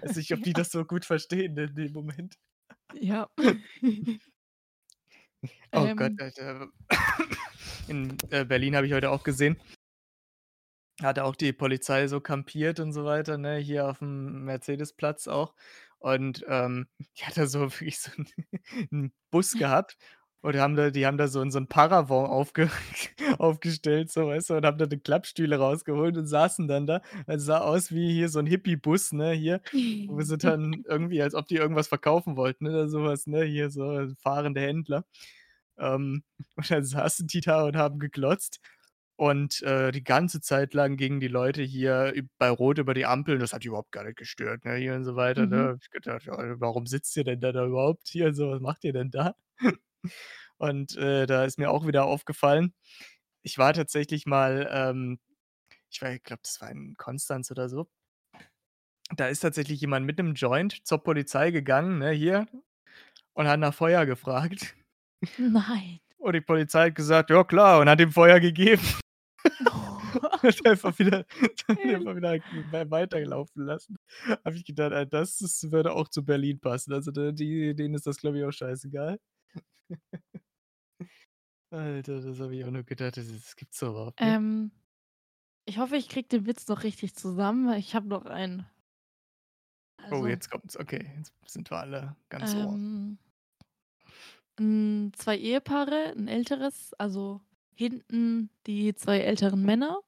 Weiß nicht, ob die das so gut verstehen in dem Moment. Ja. Oh Gott, Ähm. Alter. In, äh, Berlin habe ich heute auch gesehen hatte auch die Polizei so kampiert und so weiter, ne, hier auf'm Mercedesplatz auch. Und, ähm, die hat da so wirklich so 'n 'n Bus gehabt und haben da die haben da so 'n so 'n Paravent aufge aufgestellt, so, weißt du, und haben da die Klappstühle rausgeholt und saßen dann da. Es sah aus wie hier so 'n Hippie-Bus, ne, hier, wo sie dann irgendwie als ob die irgendwas verkaufen wollten oder so was, ne, hier so fahrende Händler. Ähm, und dann saßen die da und haben geglotzt und, äh, die ganze Zeit lang gingen die Leute hier bei Rot über die Ampel und das hat die überhaupt gar nicht gestört, ne, hier und so weiter, ne? Mhm. Habe ich gedacht: „Ja, warum sitzt ihr denn da da überhaupt hier so? Was macht ihr denn da?“ Und, äh, da ist mir auch wieder aufgefallen ich war tatsächlich mal, ähm ich war ich glaube, das war in Konstanz oder so. Da ist tatsächlich jemand mit 'nem Joint zur Polizei gegangen, ne, hier und hat nach Feuer gefragt. Nein. Und die Polizei hat gesagt: „Ja klar“ und hat ihm Feuer gegeben. Hat einfach wieder einfach wieder wei weiterlaufen lassen. Habe ich gedacht: „Ah, das würde auch zu Berlin passen.“ Also, denen ist das, glaube ich, auch scheißegal. Alter, das habe ich auch nur gedacht, das das gibt's doch überhaupt nicht. Ähm, ich hoffe, ich kriege den Witz noch richtig zusammen, weil ich habe noch einen. Oh, Also jetzt kommt's. Okay, jetzt sind wir alle ganz Ohr. ähm hm, 2 Ehepaare, 'n älteres, also hinten die 2 älteren Männer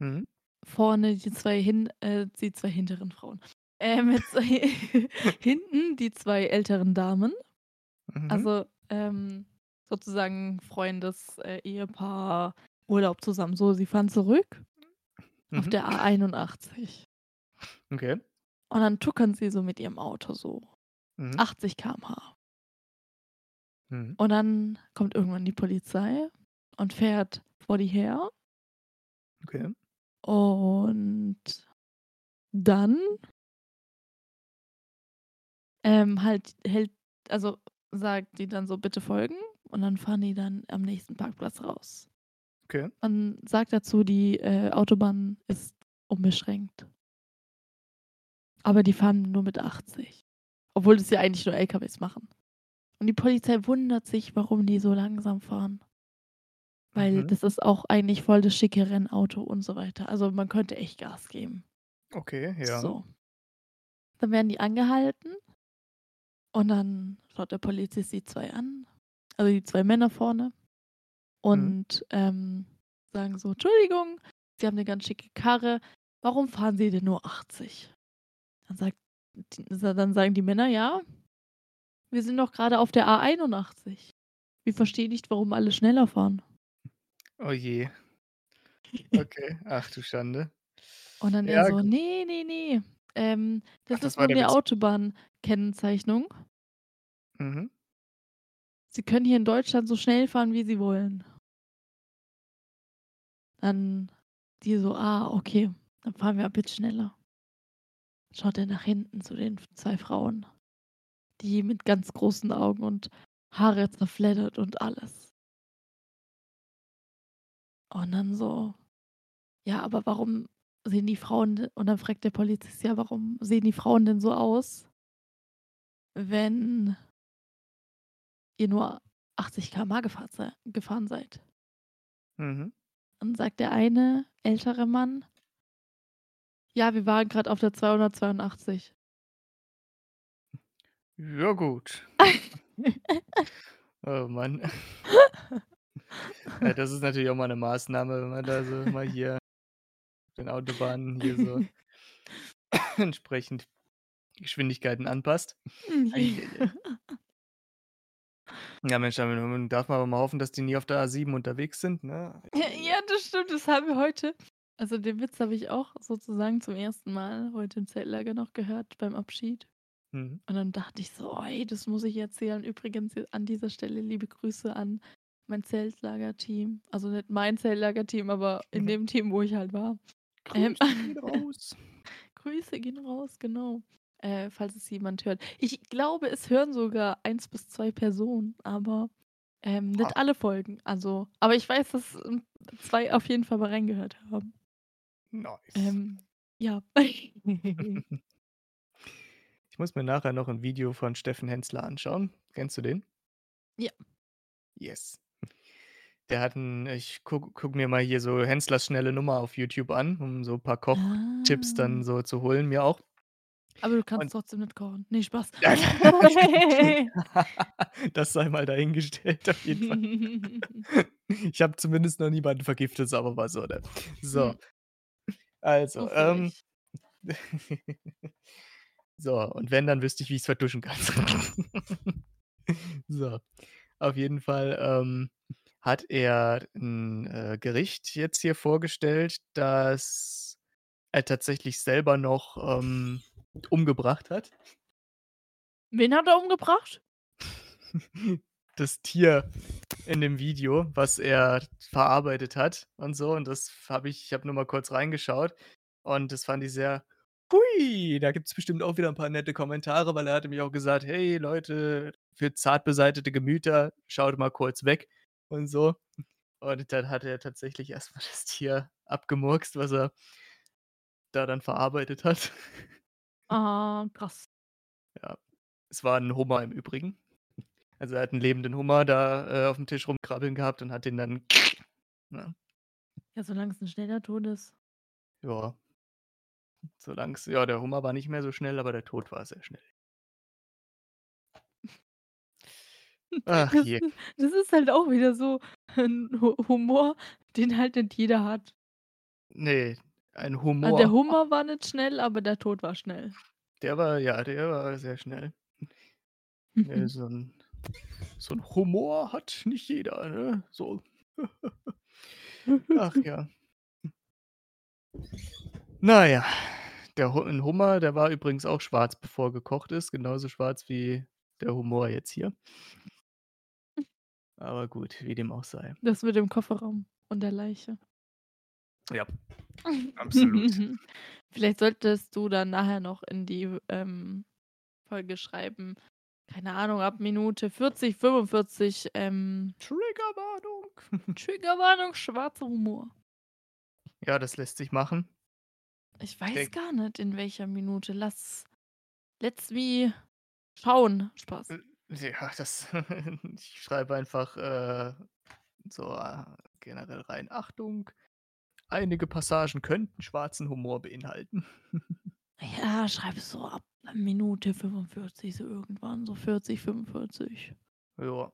Mhm. vorne die 2 hin äh, die 2 hinteren Frauen. Ähm, mit 2 hinten die 2 älteren Damen. Mhm. Also, ähm, sozusagen Freundes äh, Ehepaar, Urlaub zusammen. So, sie fahren zurück auf Mhm. der A81. Okay. Und dann tuckern sie so mit ihrem Auto so Mhm. 80 km/h. Und dann kommt irgendwann die Polizei und fährt vor die her. Okay. Und dann ähm, halt hält also, sagt die dann so: „Bitte folgen.“ Und dann fahren die dann am nächsten Parkplatz raus. Okay. Und sagt dazu, die, äh, Autobahn ist unbeschränkt. Aber die fahren nur mit 80, obwohl das ja eigentlich nur LKWs machen. Und die Polizei wundert sich, warum die so langsam fahren. Weil Mhm. das ist auch eigentlich voll das schicke Rennauto und so weiter. Also, man könnte echt Gas geben. Okay, ja. So. Dann werden die angehalten und dann schaut der Polizist die 2 an, also die 2 Männer vorne Mhm. und, ähm, sagen so: „Entschuldigung, Sie haben 'ne ganz schicke Karre. Warum fahren Sie denn nur 80?“ Dann sagt dann sagen die Männer: „Ja, wir sind doch grade auf der A81. Wir verstehen nicht, warum alle schneller fahren.“ Oh je. Okay, ach du Schande. Und dann er Ja, so: gut. „Ne, ne, ähm, Ach, das das ist nur der Witz. Autobahnkennzeichnung.“ Mhm. „Sie können hier in Deutschland so schnell fahren, wie Sie wollen.“ Dann die so: „Ah, okay, dann fahren wir ab jetzt schneller.“ Schaut er nach hinten zu den 2 Frauen, die mit ganz großen Augen und Haare zerfleddert und alles. Und dann so: „Ja, aber warum sehen die Frauen de“ und dann fragt der Polizist: „Ja, warum sehen die Frauen denn so aus?“ „wenn“ „ihr nur 80 km/h gefahren sei gefahren seid?“ Mhm. Dann sagt der eine ältere Mann „Ja, wir waren grad auf der 282.“ Ja gut. Oh Mann. Ja, das ist natürlich auch mal 'ne Maßnahme, wenn man da so mal hier den Autobahnen hier so entsprechend Geschwindigkeiten anpasst. Ei. Ja, Mensch, dann darf man aber mal hoffen, dass die nie auf der A7 unterwegs sind, ne? Ja, das stimmt, das haben wir heute also, den Witz habe ich auch sozusagen zum 1. Mal heute im Zeltlager noch gehört beim Abschied. Mhm. Und dann dachte ich so: „Oh, ey, das muss ich erzählen.“ Übrigens an dieser Stelle liebe Grüße an mein Zeltlagerteam. Also nicht mein Zeltlagerteam, aber in Mhm. dem Team, wo ich halt war. Ähm, Grüße gehen raus. Grüße gehen raus, genau. Äh, falls es jemand hört. Ich glaube, es hören sogar 1 bis 2 Personen, aber, ähm, Ah. nicht alle Folgen. Also aber ich weiß, dass, ähm, 2 auf jeden Fall mal reingehört haben. Nice. Ähm, ja. Ich muss mir nachher noch 'n Video von Steffen Hensler anschauen. Kennst du den? Ja. Yes. Der hat 'n ich gucke gucke mir mal hier so Henslers schnelle Nummer auf YouTube an, um so 'n paar Kochtipps dann Ah. so zu holen, mir auch. Aber du kannst Und trotzdem nicht kochen. Ne, Spaß. Das sei mal dahingestellt auf jeden Fall. Ich habe zumindest noch niemanden vergiftet, wir mal so, ne? So. Hm. Also, ähm. So, und wenn, dann wüsste ich, wie ich's vertuschen kann. So. Auf jeden Fall, ähm, hat er 'n, äh, Gericht jetzt hier vorgestellt, das er tatsächlich selber noch, ähm, umgebracht hat. Wen hat er umgebracht? Das Tier in dem Video, was er verarbeitet hat und so. Und das habe ich ich habe nur mal kurz reingeschaut und das fand ich sehr hui, da gibt's bestimmt auch wieder 'n paar nette Kommentare, weil er hatte mir auch gesagt: „Hey Leute, für zart beseitete Gemüter, schaut mal kurz weg“ und so. Und dann hat er tatsächlich erst mal das Tier abgemurkst, was er da dann verarbeitet hat. Ah, krass. Ja. Es war 'n Hummer im Übrigen. Also, er hat 'n lebenden Hummer da, äh, aufm Tisch rumkrabbeln gehabt und hat den dann ne? Ja, solange es 'n schneller Tod ist. Ja. Solang's ja, der Hummer war nicht mehr so schnell, aber der Tod war sehr schnell. Ach Das je. das ist halt auch wieder so 'n Hu Humor, den halt nicht jeder hat. Ne, ein Ah, der Humor. War nicht schnell, aber der Tod war schnell. Der war ja, der war sehr schnell. Ne, so 'n so 'n Humor hat nicht jeder, ne? So. Ach ja. Na ja, der Hu 'n Hummer, der war übrigens auch schwarz, bevor er gekocht ist, genauso schwarz wie der Humor jetzt hier. Aber gut, wie dem auch sei. Das mit dem Kofferraum und der Leiche. Ja, absolut. Vielleicht solltest du dann nachher noch in die, ähm, Folge schreiben, keine Ahnung, ab Minute 40, 45, ähm Triggerwarnung. Triggerwarnung, schwarzer Humor. Ja, das lässt sich machen. Ich weiß Denk gar nicht, in welcher Minute. Lass let's me schauen. Spaß. Ja, das ich schreibe einfach, äh, so, äh, generell rein: „Achtung, einige Passagen könnten schwarzen Humor beinhalten.“ Ja, schreib es so ab Minute 45, so irgendwann, so 40, 45. Ja.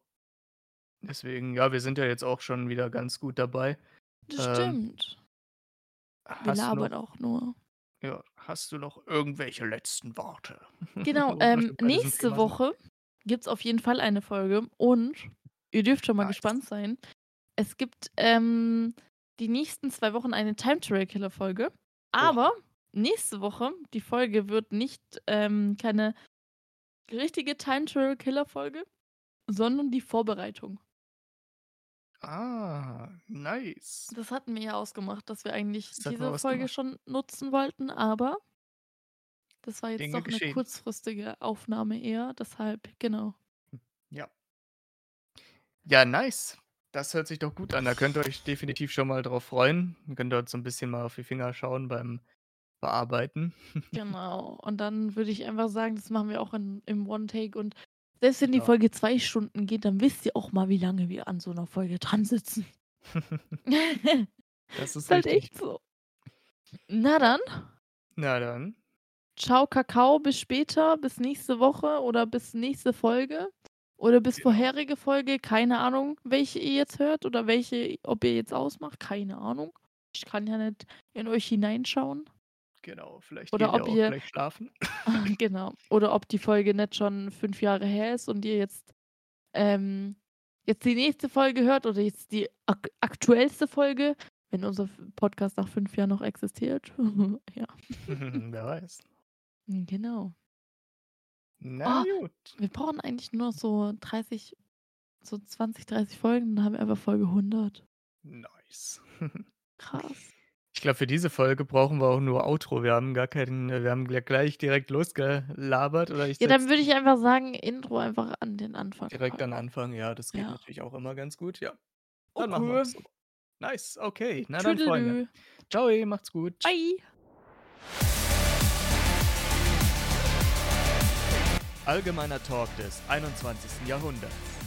Deswegen ja, wir sind ja jetzt auch schon wieder ganz gut dabei. Das Ähm stimmt. Wir labern noch auch nur. ja, hast du noch irgendwelche letzten Worte? Genau, ähm, nächste Thema Woche gibt's auf jeden Fall eine Folge und ihr dürft schon mal Nice. gespannt sein. Es gibt, ähm, die nächsten 2 Wochen eine Time Travel Killer Folge, aber nächste Woche, die Folge wird nicht, ähm, keine richtige Time Travel Killer Folge, sondern die Vorbereitung. Ah, nice. Das hatten wir ja ausgemacht, dass wir eigentlich wir diese Folge ausgemacht. schon nutzen wollten, aber das war jetzt Dinge doch 'ne geschehen. kurzfristige Aufnahme eher, deshalb genau. Ja. Ja, nice. Das hört sich doch gut an. Da könnt ihr euch definitiv schon mal drauf freuen. Ihr könnt dort so 'n bisschen mal auf die Finger schauen beim Bearbeiten. Genau. Und dann würde ich einfach sagen, das machen wir auch in im One Take und selbst wenn die Ja. Folge 2 Stunden geht, dann wisst ihr auch mal, wie lange wir an so 'ner Folge dran sitzen. Das ist Ist halt richtig. echt so. Na dann. Na dann. Ciao, Kakao, bis später, bis nächste Woche oder bis nächste Folge oder bis Genau. vorherige Folge. Keine Ahnung, welche ihr jetzt hört oder welche ob ihr jetzt ausmacht, keine Ahnung. Ich kann ja nicht in euch hineinschauen. Genau, vielleicht Oder ihr ob ihr gleich schlafen. genau. Oder ob die Folge nicht schon 5 Jahre her ist und ihr jetzt, ähm, jetzt die nächste Folge hört oder jetzt die ak aktuellste Folge, wenn unser Podcast nach 5 Jahren noch existiert. Ja. Wer weiß. Hm, genau. Na Oh. gut. Wir brauchen eigentlich nur so 30, so 20, 30 Folgen, dann haben wir einfach Folge 100. Nice. Krass. Ich glaube, für diese Folge brauchen wir auch nur Outro. Wir haben gar keinen wir haben gl gleich direkt losgelabert oder ich Ja, dann würde ich einfach sagen, Intro einfach an den Anfang direkt an Anfang. Ja, das geht Ja. natürlich auch immer ganz gut, ja. Dann machen wir Okay. so. Nice, okay. Na dann, Freunde. Ciao, macht's gut. Bye. Allgemeiner Talk des 21. Jahrhunderts.